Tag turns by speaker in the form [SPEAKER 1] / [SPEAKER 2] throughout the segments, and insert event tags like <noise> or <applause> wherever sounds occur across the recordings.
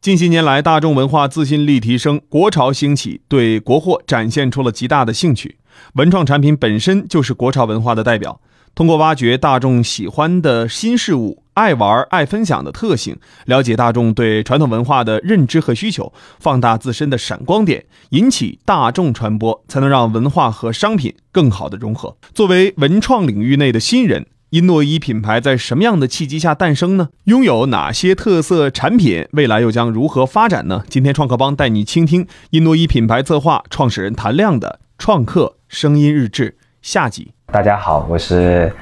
[SPEAKER 1] 近些年来，大众文化自信力提升，国潮兴起，对国货展现出了极大的兴趣。文创产品本身就是国潮文化的代表。通过挖掘大众喜欢的新事物、爱玩、爱分享的特性，了解大众对传统文化的认知和需求，放大自身的闪光点，引起大众传播，才能让文化和商品更好的融合。作为文创领域内的新人。一诺伊品牌在什么样的契机下诞生呢？拥有哪些特色产品？未来又将如何发展呢？今天创客帮带你倾听一诺伊品牌策划创始人谭亮的创客声音日志下集。
[SPEAKER 2] 大家好，我是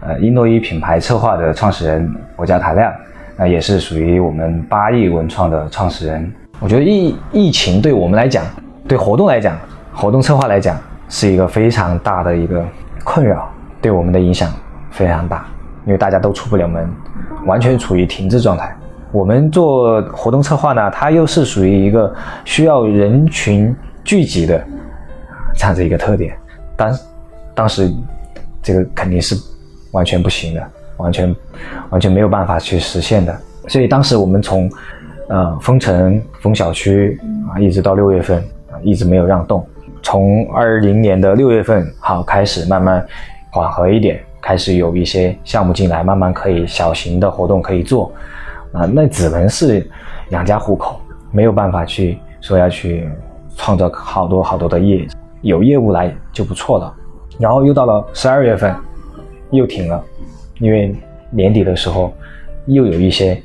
[SPEAKER 2] 呃一诺伊品牌策划的创始人，我叫谭亮，那也是属于我们八亿文创的创始人。我觉得疫疫情对我们来讲，对活动来讲，活动策划来讲，是一个非常大的一个困扰，对我们的影响。非常大，因为大家都出不了门，完全处于停滞状态。我们做活动策划呢，它又是属于一个需要人群聚集的这样子一个特点。当当时这个肯定是完全不行的，完全完全没有办法去实现的。所以当时我们从呃封城封小区啊，一直到六月份啊，一直没有让动。从二零年的六月份好开始慢慢缓和一点。开始有一些项目进来，慢慢可以小型的活动可以做，啊，那只能是养家糊口，没有办法去说要去创造好多好多的业，有业务来就不错了。然后又到了十二月份，又停了，因为年底的时候又有一些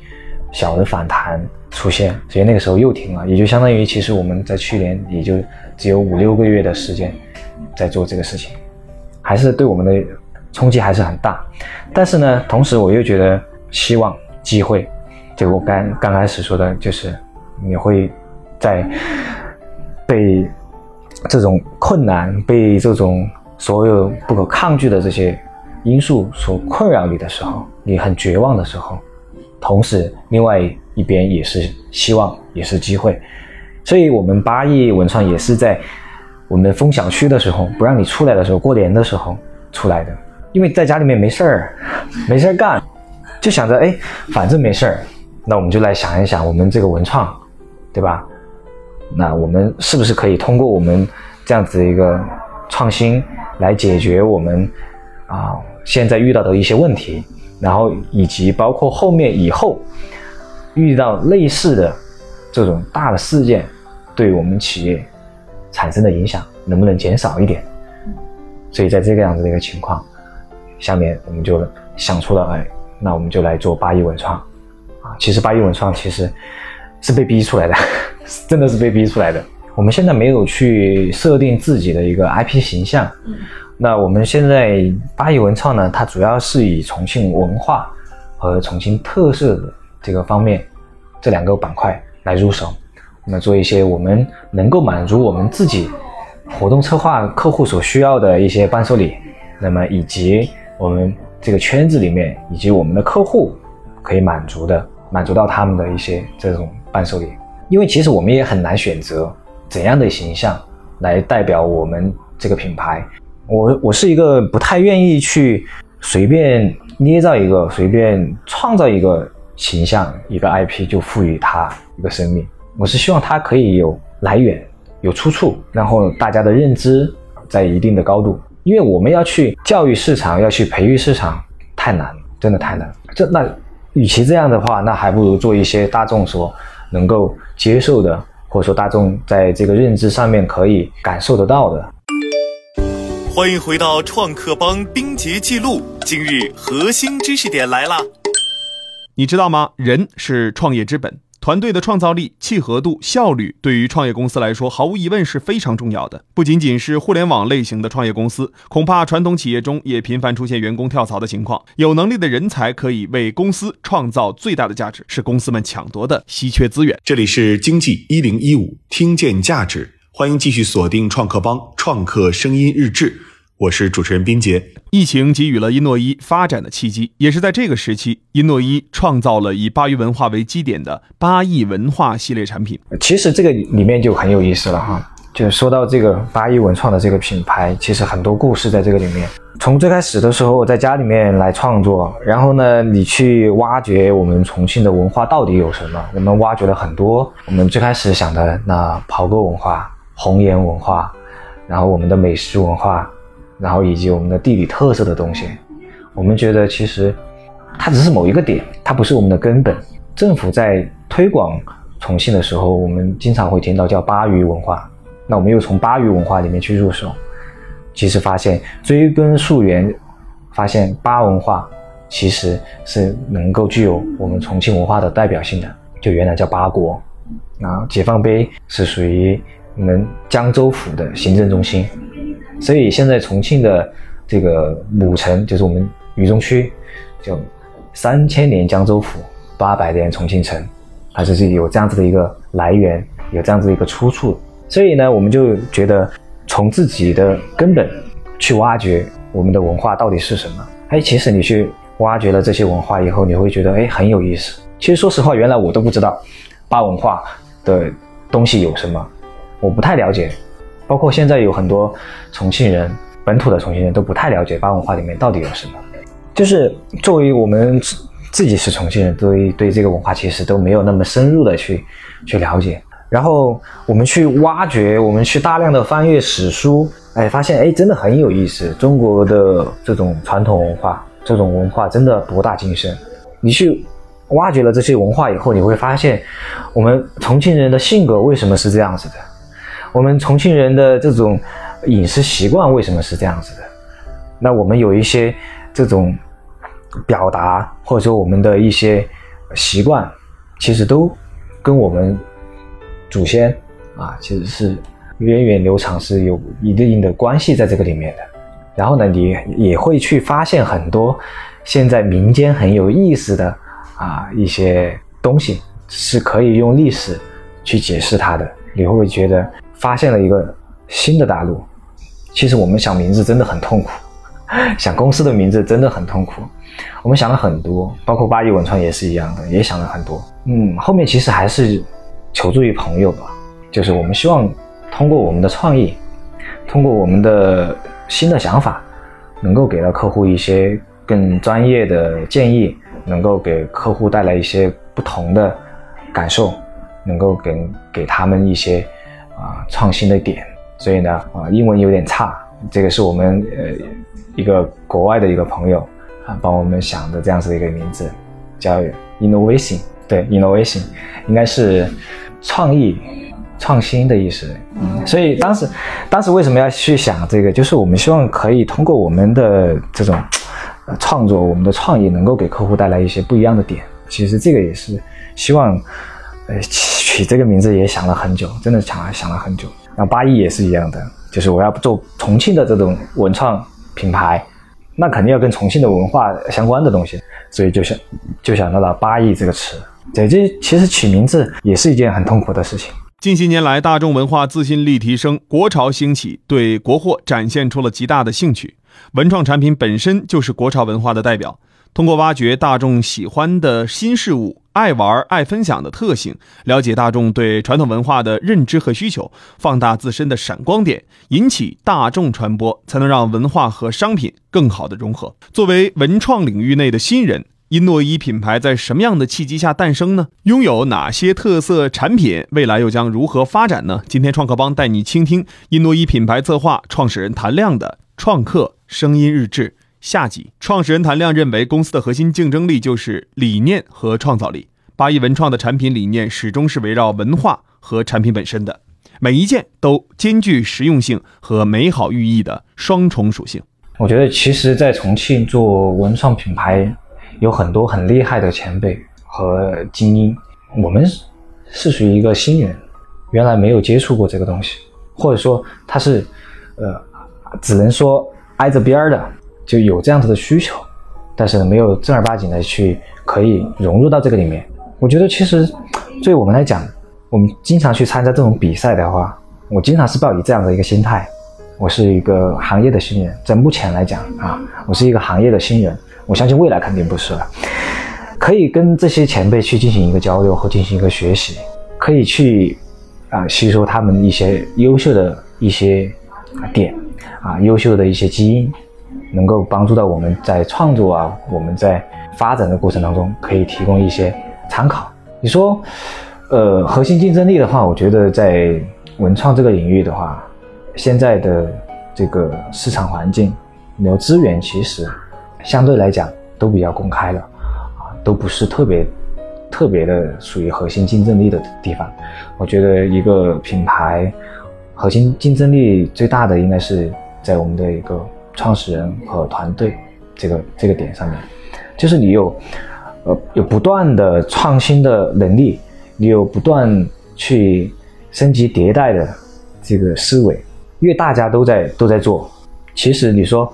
[SPEAKER 2] 小的反弹出现，所以那个时候又停了，也就相当于其实我们在去年也就只有五六个月的时间在做这个事情，还是对我们的。冲击还是很大，但是呢，同时我又觉得希望机会，就我刚刚开始说的，就是你会在被这种困难、被这种所有不可抗拒的这些因素所困扰你的时候，你很绝望的时候，同时另外一边也是希望，也是机会，所以我们八亿文创也是在我们封小区的时候，不让你出来的时候，过年的时候出来的。因为在家里面没事儿，没事儿干，就想着哎，反正没事儿，那我们就来想一想，我们这个文创，对吧？那我们是不是可以通过我们这样子一个创新来解决我们啊现在遇到的一些问题，然后以及包括后面以后遇到类似的这种大的事件，对我们企业产生的影响能不能减少一点？所以在这个样子的一个情况。下面我们就想出了，哎，那我们就来做八一文创，啊，其实八一文创其实是被逼出来的，<laughs> 真的是被逼出来的。我们现在没有去设定自己的一个 IP 形象，嗯那我们现在八一文创呢，它主要是以重庆文化和重庆特色的这个方面这两个板块来入手，那么做一些我们能够满足我们自己活动策划客户所需要的一些伴手礼，那么以及。我们这个圈子里面，以及我们的客户可以满足的，满足到他们的一些这种伴手礼。因为其实我们也很难选择怎样的形象来代表我们这个品牌。我我是一个不太愿意去随便捏造一个、随便创造一个形象、一个 IP 就赋予它一个生命。我是希望它可以有来源、有出处，然后大家的认知在一定的高度。因为我们要去教育市场，要去培育市场，太难了，真的太难。这那，与其这样的话，那还不如做一些大众所能够接受的，或者说大众在这个认知上面可以感受得到的。
[SPEAKER 1] 欢迎回到创客帮冰洁记录，今日核心知识点来了。你知道吗？人是创业之本。团队的创造力、契合度、效率，对于创业公司来说，毫无疑问是非常重要的。不仅仅是互联网类型的创业公司，恐怕传统企业中也频繁出现员工跳槽的情况。有能力的人才可以为公司创造最大的价值，是公司们抢夺的稀缺资源。这里是经济一零一五，听见价值，欢迎继续锁定创客帮创客声音日志。我是主持人冰杰。疫情给予了伊诺伊发展的契机，也是在这个时期，伊诺伊创造了以巴渝文化为基点的八亿文化系列产品。
[SPEAKER 2] 其实这个里面就很有意思了哈，就说到这个八一文创的这个品牌，其实很多故事在这个里面。从最开始的时候，在家里面来创作，然后呢，你去挖掘我们重庆的文化到底有什么？我们挖掘了很多。我们最开始想的那袍哥文化、红岩文化，然后我们的美食文化，然后以及我们的地理特色的东西，我们觉得其实它只是某一个点，它不是我们的根本。政府在推广重庆的时候，我们经常会听到叫巴渝文化，那我们又从巴渝文化里面去入手。其实发现追根溯源，发现巴文化其实是能够具有我们重庆文化的代表性的。就原来叫巴国，啊，解放碑是属于我们江州府的行政中心，所以现在重庆的这个母城就是我们渝中区，就三千年江州府，八百年重庆城，它就是有这样子的一个来源，有这样子的一个出处。所以呢，我们就觉得。从自己的根本去挖掘我们的文化到底是什么？哎，其实你去挖掘了这些文化以后，你会觉得哎很有意思。其实说实话，原来我都不知道巴文化的东西有什么，我不太了解。包括现在有很多重庆人，本土的重庆人都不太了解巴文化里面到底有什么。就是作为我们自己是重庆人，对对这个文化其实都没有那么深入的去去了解。然后我们去挖掘，我们去大量的翻阅史书，哎，发现哎，真的很有意思。中国的这种传统文化，这种文化真的博大精深。你去挖掘了这些文化以后，你会发现，我们重庆人的性格为什么是这样子的？我们重庆人的这种饮食习惯为什么是这样子的？那我们有一些这种表达，或者说我们的一些习惯，其实都跟我们。祖先啊，其实是源远流长，是有一定的关系在这个里面的。然后呢，你也会去发现很多现在民间很有意思的啊一些东西，是可以用历史去解释它的。你会觉得发现了一个新的大陆。其实我们想名字真的很痛苦，<laughs> 想公司的名字真的很痛苦。我们想了很多，包括八一文创也是一样的，也想了很多。嗯，后面其实还是。求助于朋友吧，就是我们希望通过我们的创意，通过我们的新的想法，能够给到客户一些更专业的建议，能够给客户带来一些不同的感受，能够给给他们一些啊创新的点。所以呢，啊，英文有点差，这个是我们呃一个国外的一个朋友啊帮我们想的这样子的一个名字，叫 innovation。对，innovation 应该是创意、创新的意思。嗯，所以当时，当时为什么要去想这个？就是我们希望可以通过我们的这种创作，我们的创意能够给客户带来一些不一样的点。其实这个也是希望，呃，取这个名字也想了很久，真的想想了很久。那八亿也是一样的，就是我要做重庆的这种文创品牌。那肯定要跟重庆的文化相关的东西，所以就想就想到了“八亿”这个词。对，这其实取名字也是一件很痛苦的事情。
[SPEAKER 1] 近些年来，大众文化自信力提升，国潮兴起，对国货展现出了极大的兴趣。文创产品本身就是国潮文化的代表。通过挖掘大众喜欢的新事物、爱玩、爱分享的特性，了解大众对传统文化的认知和需求，放大自身的闪光点，引起大众传播，才能让文化和商品更好的融合。作为文创领域内的新人，一诺一品牌在什么样的契机下诞生呢？拥有哪些特色产品？未来又将如何发展呢？今天创客帮带你倾听一诺一品牌策划创始人谭亮的创客声音日志。下集，创始人谭亮认为，公司的核心竞争力就是理念和创造力。八亿文创的产品理念始终是围绕文化和产品本身的，每一件都兼具实用性和美好寓意的双重属性。
[SPEAKER 2] 我觉得，其实，在重庆做文创品牌，有很多很厉害的前辈和精英。我们是属于一个新人，原来没有接触过这个东西，或者说他是，呃，只能说挨着边儿的。就有这样子的需求，但是呢，没有正儿八经的去可以融入到这个里面。我觉得其实，对我们来讲，我们经常去参加这种比赛的话，我经常是抱以这样的一个心态。我是一个行业的新人，在目前来讲啊，我是一个行业的新人。我相信未来肯定不是了。可以跟这些前辈去进行一个交流和进行一个学习，可以去啊吸收他们一些优秀的一些点啊，优秀的一些基因，能够帮助到我们在创作啊，我们在发展的过程当中可以提供一些参考。你说，呃，核心竞争力的话，我觉得在文创这个领域的话，现在的这个市场环境，然后资源其实相对来讲都比较公开了，啊，都不是特别特别的属于核心竞争力的地方。我觉得一个品牌核心竞争力最大的应该是在我们的一个创始人和团队这个这个点上面，就是你有。呃，有不断的创新的能力，你有不断去升级迭代的这个思维，因为大家都在都在做。其实你说，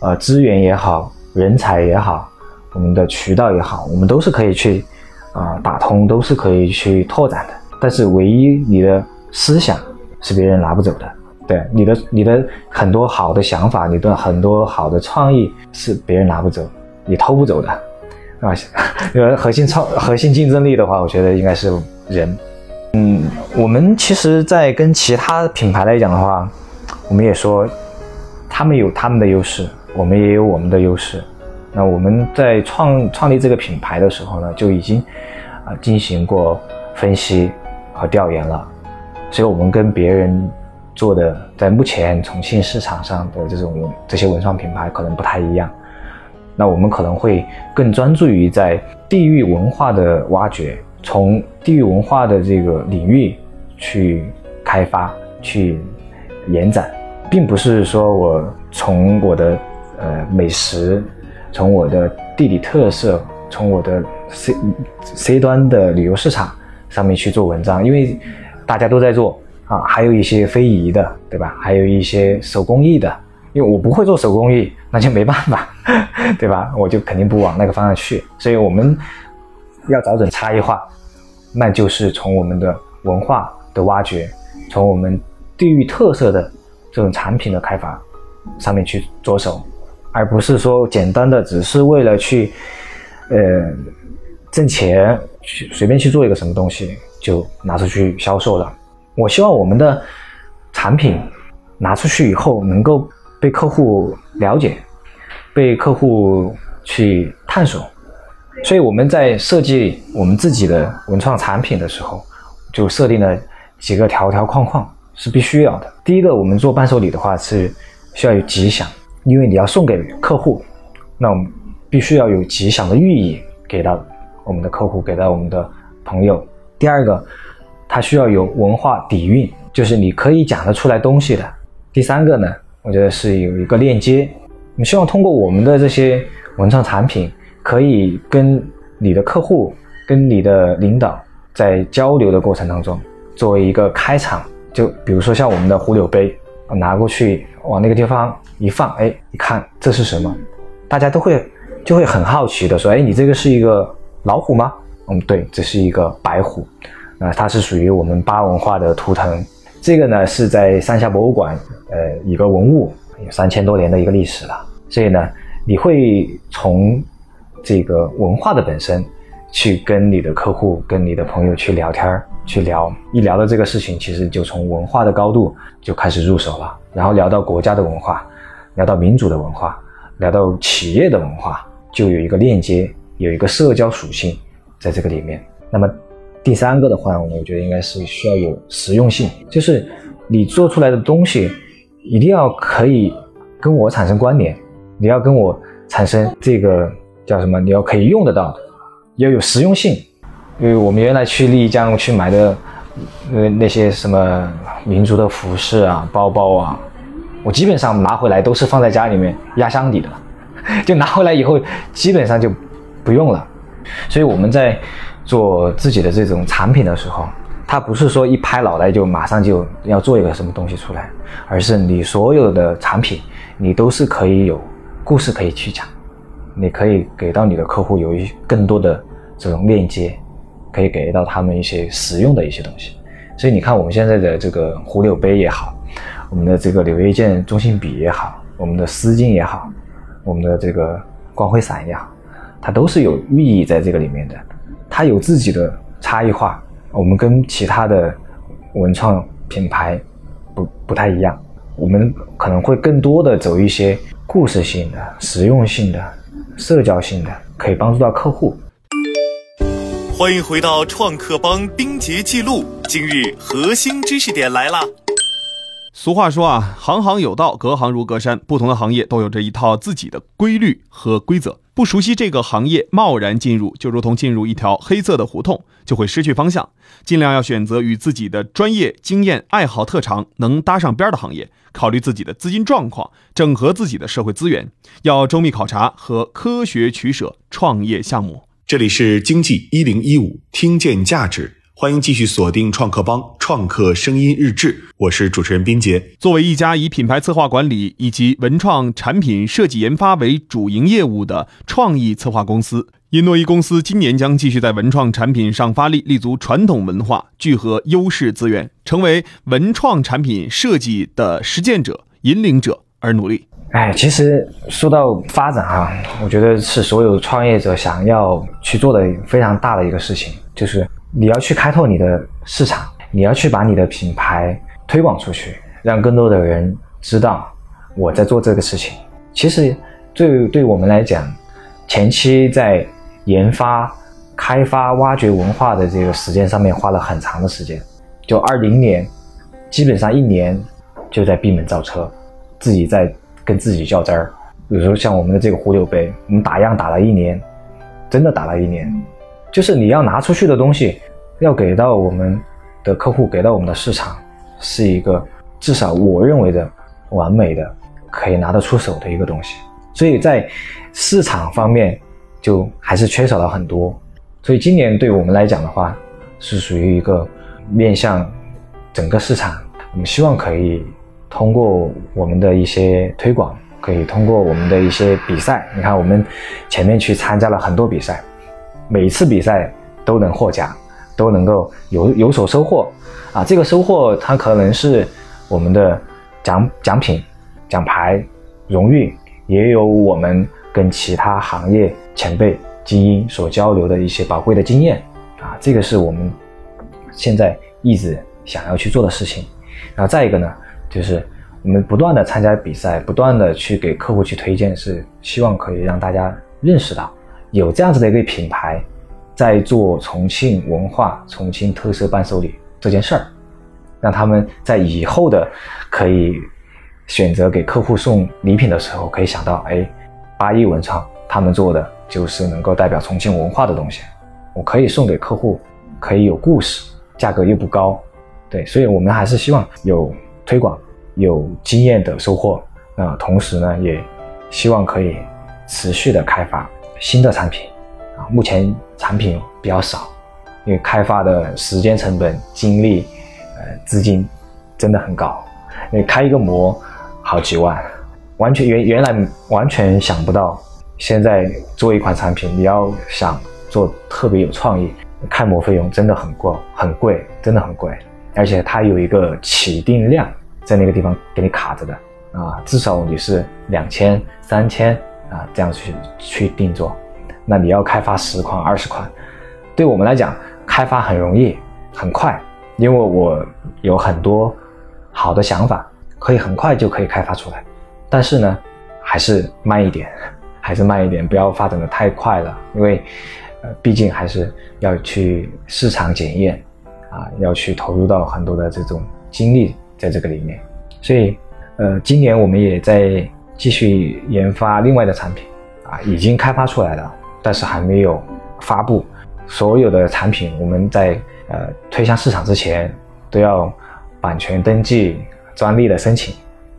[SPEAKER 2] 呃，资源也好，人才也好，我们的渠道也好，我们都是可以去啊打通，都是可以去拓展的。但是唯一你的思想是别人拿不走的，对你的你的很多好的想法，你的很多好的创意是别人拿不走，你偷不走的。啊，因 <laughs> 为核心创核心竞争力的话，我觉得应该是人。嗯，我们其实，在跟其他品牌来讲的话，我们也说，他们有他们的优势，我们也有我们的优势。那我们在创创立这个品牌的时候呢，就已经啊进行过分析和调研了。所以，我们跟别人做的，在目前重庆市场上的这种这些文创品牌可能不太一样。那我们可能会更专注于在地域文化的挖掘，从地域文化的这个领域去开发、去延展，并不是说我从我的呃美食、从我的地理特色、从我的 C C 端的旅游市场上面去做文章，因为大家都在做啊，还有一些非遗的，对吧？还有一些手工艺的。因为我不会做手工艺，那就没办法，<laughs> 对吧？我就肯定不往那个方向去。所以我们要找准差异化，那就是从我们的文化的挖掘，从我们地域特色的这种产品的开发上面去着手，而不是说简单的只是为了去呃挣钱，去随便去做一个什么东西就拿出去销售了。我希望我们的产品拿出去以后能够。被客户了解，被客户去探索，所以我们在设计我们自己的文创产品的时候，就设定了几个条条框框是必须要的。第一个，我们做伴手礼的话是需要有吉祥，因为你要送给客户，那我们必须要有吉祥的寓意给到我们的客户，给到我们的朋友。第二个，它需要有文化底蕴，就是你可以讲得出来东西的。第三个呢？我觉得是有一个链接，我们希望通过我们的这些文创产品，可以跟你的客户、跟你的领导在交流的过程当中，作为一个开场，就比如说像我们的壶柳杯，拿过去往那个地方一放，哎，一看这是什么，大家都会就会很好奇的说，哎，你这个是一个老虎吗？嗯，对，这是一个白虎，那它是属于我们巴文化的图腾。这个呢是在三峡博物馆，呃，一个文物有三千多年的一个历史了，所以呢，你会从这个文化的本身去跟你的客户、跟你的朋友去聊天儿，去聊一聊到这个事情，其实就从文化的高度就开始入手了，然后聊到国家的文化，聊到民族的文化，聊到企业的文化，就有一个链接，有一个社交属性在这个里面。那么。第三个的话，我觉得应该是需要有实用性，就是你做出来的东西一定要可以跟我产生关联，你要跟我产生这个叫什么？你要可以用得到，要有实用性。因为我们原来去丽江去买的呃那些什么民族的服饰啊、包包啊，我基本上拿回来都是放在家里面压箱底的，就拿回来以后基本上就不用了。所以我们在。做自己的这种产品的时候，它不是说一拍脑袋就马上就要做一个什么东西出来，而是你所有的产品，你都是可以有故事可以去讲，你可以给到你的客户有一更多的这种链接，可以给到他们一些实用的一些东西。所以你看我们现在的这个壶柳杯也好，我们的这个柳叶剑中性笔也好，我们的丝巾也好，我们的这个光辉伞也好，它都是有寓意在这个里面的。它有自己的差异化，我们跟其他的文创品牌不不太一样，我们可能会更多的走一些故事性的、实用性的、社交性的，可以帮助到客户。
[SPEAKER 1] 欢迎回到创客帮冰结记录，今日核心知识点来了。俗话说啊，行行有道，隔行如隔山。不同的行业都有着一套自己的规律和规则。不熟悉这个行业，贸然进入，就如同进入一条黑色的胡同，就会失去方向。尽量要选择与自己的专业、经验、爱好、特长能搭上边的行业。考虑自己的资金状况，整合自己的社会资源，要周密考察和科学取舍创业项目。
[SPEAKER 3] 这里是经济一零一五，听见价值。欢迎继续锁定创客帮创客声音日志，我是主持人斌杰。
[SPEAKER 1] 作为一家以品牌策划管理以及文创产品设计研发为主营业务的创意策划公司，因诺伊公司今年将继续在文创产品上发力，立足传统文化，聚合优势资源，成为文创产品设计的实践者、引领者而努力。
[SPEAKER 2] 哎，其实说到发展啊，我觉得是所有创业者想要去做的非常大的一个事情，就是。你要去开拓你的市场，你要去把你的品牌推广出去，让更多的人知道我在做这个事情。其实，对对我们来讲，前期在研发、开发、挖掘文化的这个时间上面花了很长的时间。就二零年，基本上一年就在闭门造车，自己在跟自己较真儿。比如说像我们的这个壶酒杯，我们打样打了一年，真的打了一年。就是你要拿出去的东西，要给到我们的客户，给到我们的市场，是一个至少我认为的完美的，可以拿得出手的一个东西。所以在市场方面，就还是缺少了很多。所以今年对我们来讲的话，是属于一个面向整个市场，我们希望可以通过我们的一些推广，可以通过我们的一些比赛。你看，我们前面去参加了很多比赛。每次比赛都能获奖，都能够有有所收获，啊，这个收获它可能是我们的奖奖品、奖牌、荣誉，也有我们跟其他行业前辈精英所交流的一些宝贵的经验，啊，这个是我们现在一直想要去做的事情。然后再一个呢，就是我们不断的参加比赛，不断的去给客户去推荐，是希望可以让大家认识到。有这样子的一个品牌，在做重庆文化、重庆特色伴手礼这件事儿，让他们在以后的可以选择给客户送礼品的时候，可以想到，哎，八一文创他们做的就是能够代表重庆文化的东西，我可以送给客户，可以有故事，价格又不高，对，所以我们还是希望有推广、有经验的收获，那同时呢，也希望可以持续的开发。新的产品啊，目前产品比较少，因为开发的时间成本、精力、呃资金真的很高。你开一个模好几万，完全原原来完全想不到，现在做一款产品，你要想做特别有创意，开模费用真的很贵，很贵，真的很贵。而且它有一个起定量在那个地方给你卡着的啊，至少你是两千、三千。啊，这样去去定做，那你要开发十款、二十款，对我们来讲，开发很容易、很快，因为我有很多好的想法，可以很快就可以开发出来。但是呢，还是慢一点，<laughs> 还是慢一点，不要发展的太快了，因为呃，毕竟还是要去市场检验，啊，要去投入到很多的这种精力在这个里面。所以，呃，今年我们也在。继续研发另外的产品，啊，已经开发出来了，但是还没有发布。所有的产品，我们在呃推向市场之前，都要版权登记、专利的申请，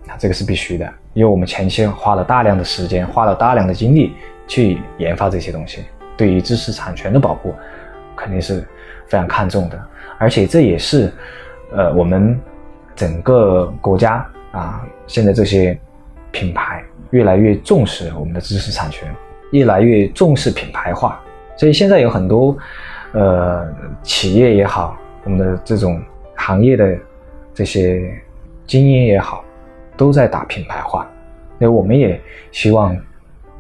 [SPEAKER 2] 啊，这个是必须的，因为我们前期花了大量的时间，花了大量的精力去研发这些东西，对于知识产权的保护，肯定是非常看重的。而且这也是，呃，我们整个国家啊，现在这些。品牌越来越重视我们的知识产权，越来越重视品牌化，所以现在有很多，呃，企业也好，我们的这种行业的这些精英也好，都在打品牌化，那我们也希望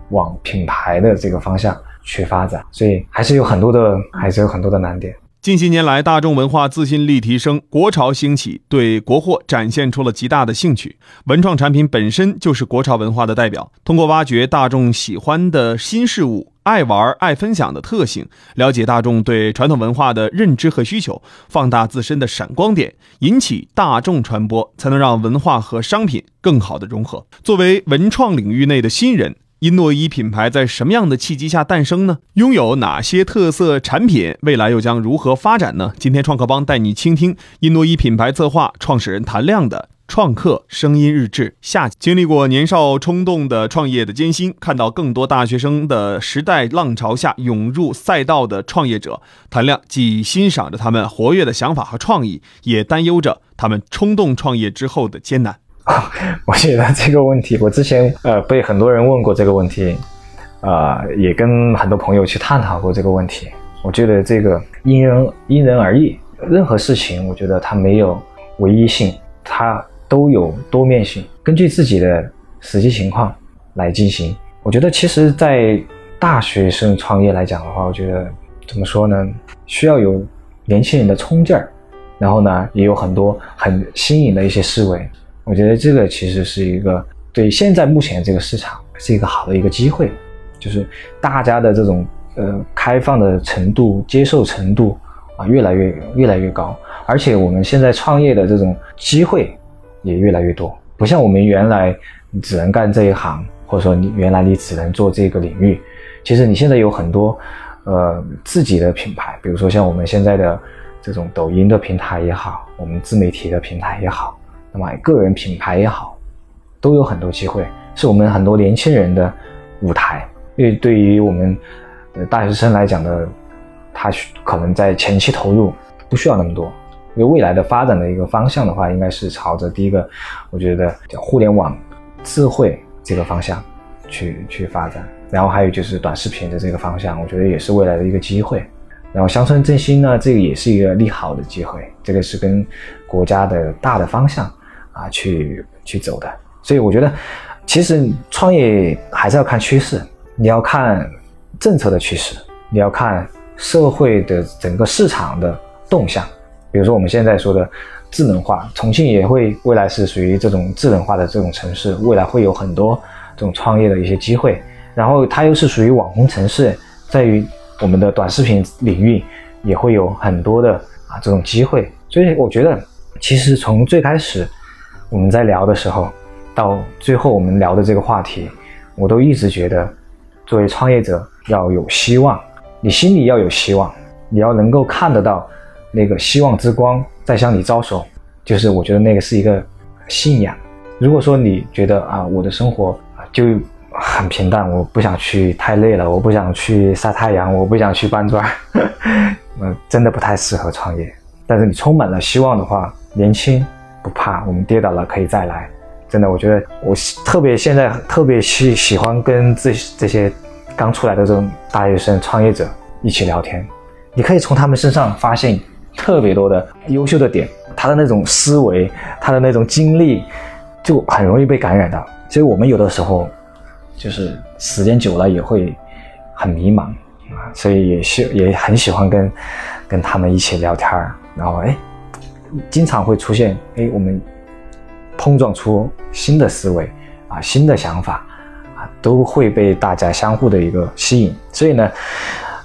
[SPEAKER 2] 往品牌的这个方向去发展，所以还是有很多的，还是有很多的难点。
[SPEAKER 1] 近些年来，大众文化自信力提升，国潮兴起，对国货展现出了极大的兴趣。文创产品本身就是国潮文化的代表。通过挖掘大众喜欢的新事物、爱玩、爱分享的特性，了解大众对传统文化的认知和需求，放大自身的闪光点，引起大众传播，才能让文化和商品更好的融合。作为文创领域内的新人。因诺伊品牌在什么样的契机下诞生呢？拥有哪些特色产品？未来又将如何发展呢？今天创客帮带你倾听因诺伊品牌策划创始人谭亮的创客声音日志。下经历过年少冲动的创业的艰辛，看到更多大学生的时代浪潮下涌入赛道的创业者，谭亮既欣赏着他们活跃的想法和创意，也担忧着他们冲动创业之后的艰难。<laughs>
[SPEAKER 2] 我觉得这个问题，我之前呃被很多人问过这个问题，啊，也跟很多朋友去探讨过这个问题。我觉得这个因人因人而异，任何事情我觉得它没有唯一性，它都有多面性，根据自己的实际情况来进行。我觉得其实，在大学生创业来讲的话，我觉得怎么说呢？需要有年轻人的冲劲儿，然后呢，也有很多很新颖的一些思维。我觉得这个其实是一个对现在目前这个市场是一个好的一个机会，就是大家的这种呃开放的程度、接受程度啊越来越越来越高，而且我们现在创业的这种机会也越来越多，不像我们原来只能干这一行，或者说你原来你只能做这个领域，其实你现在有很多呃自己的品牌，比如说像我们现在的这种抖音的平台也好，我们自媒体的平台也好。买个人品牌也好，都有很多机会，是我们很多年轻人的舞台。因为对于我们大学生来讲的，他可能在前期投入不需要那么多。因为未来的发展的一个方向的话，应该是朝着第一个，我觉得叫互联网智慧这个方向去去发展。然后还有就是短视频的这个方向，我觉得也是未来的一个机会。然后乡村振兴呢，这个也是一个利好的机会，这个是跟国家的大的方向。啊，去去走的，所以我觉得，其实创业还是要看趋势，你要看政策的趋势，你要看社会的整个市场的动向。比如说我们现在说的智能化，重庆也会未来是属于这种智能化的这种城市，未来会有很多这种创业的一些机会。然后它又是属于网红城市，在于我们的短视频领域也会有很多的啊这种机会。所以我觉得，其实从最开始。我们在聊的时候，到最后我们聊的这个话题，我都一直觉得，作为创业者要有希望，你心里要有希望，你要能够看得到那个希望之光在向你招手，就是我觉得那个是一个信仰。如果说你觉得啊，我的生活就很平淡，我不想去太累了，我不想去晒太阳，我不想去搬砖，嗯，真的不太适合创业。但是你充满了希望的话，年轻。不怕，我们跌倒了可以再来。真的，我觉得我特别现在特别喜喜欢跟这这些刚出来的这种大学生创业者一起聊天。你可以从他们身上发现特别多的优秀的点，他的那种思维，他的那种经历，就很容易被感染到。所以我们有的时候就是时间久了也会很迷茫啊，所以也喜也很喜欢跟跟他们一起聊天然后哎。经常会出现，哎，我们碰撞出新的思维啊，新的想法啊，都会被大家相互的一个吸引。所以呢，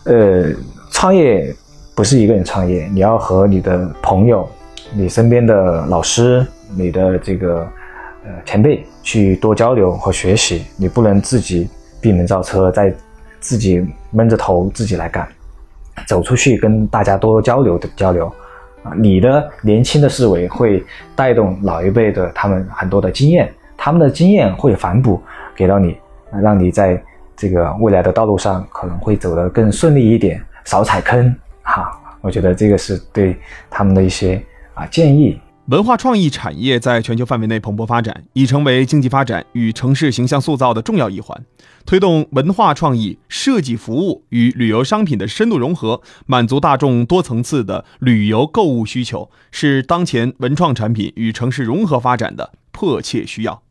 [SPEAKER 2] 呃，创业不是一个人创业，你要和你的朋友、你身边的老师、你的这个呃前辈去多交流和学习。你不能自己闭门造车，在自己闷着头自己来干，走出去跟大家多交流的交流。啊，你的年轻的思维会带动老一辈的他们很多的经验，他们的经验会反哺给到你，让你在这个未来的道路上可能会走得更顺利一点，少踩坑。哈，我觉得这个是对他们的一些啊建议。
[SPEAKER 1] 文化创意产业在全球范围内蓬勃发展，已成为经济发展与城市形象塑造的重要一环。推动文化创意、设计服务与旅游商品的深度融合，满足大众多层次的旅游购物需求，是当前文创产品与城市融合发展的迫切需要。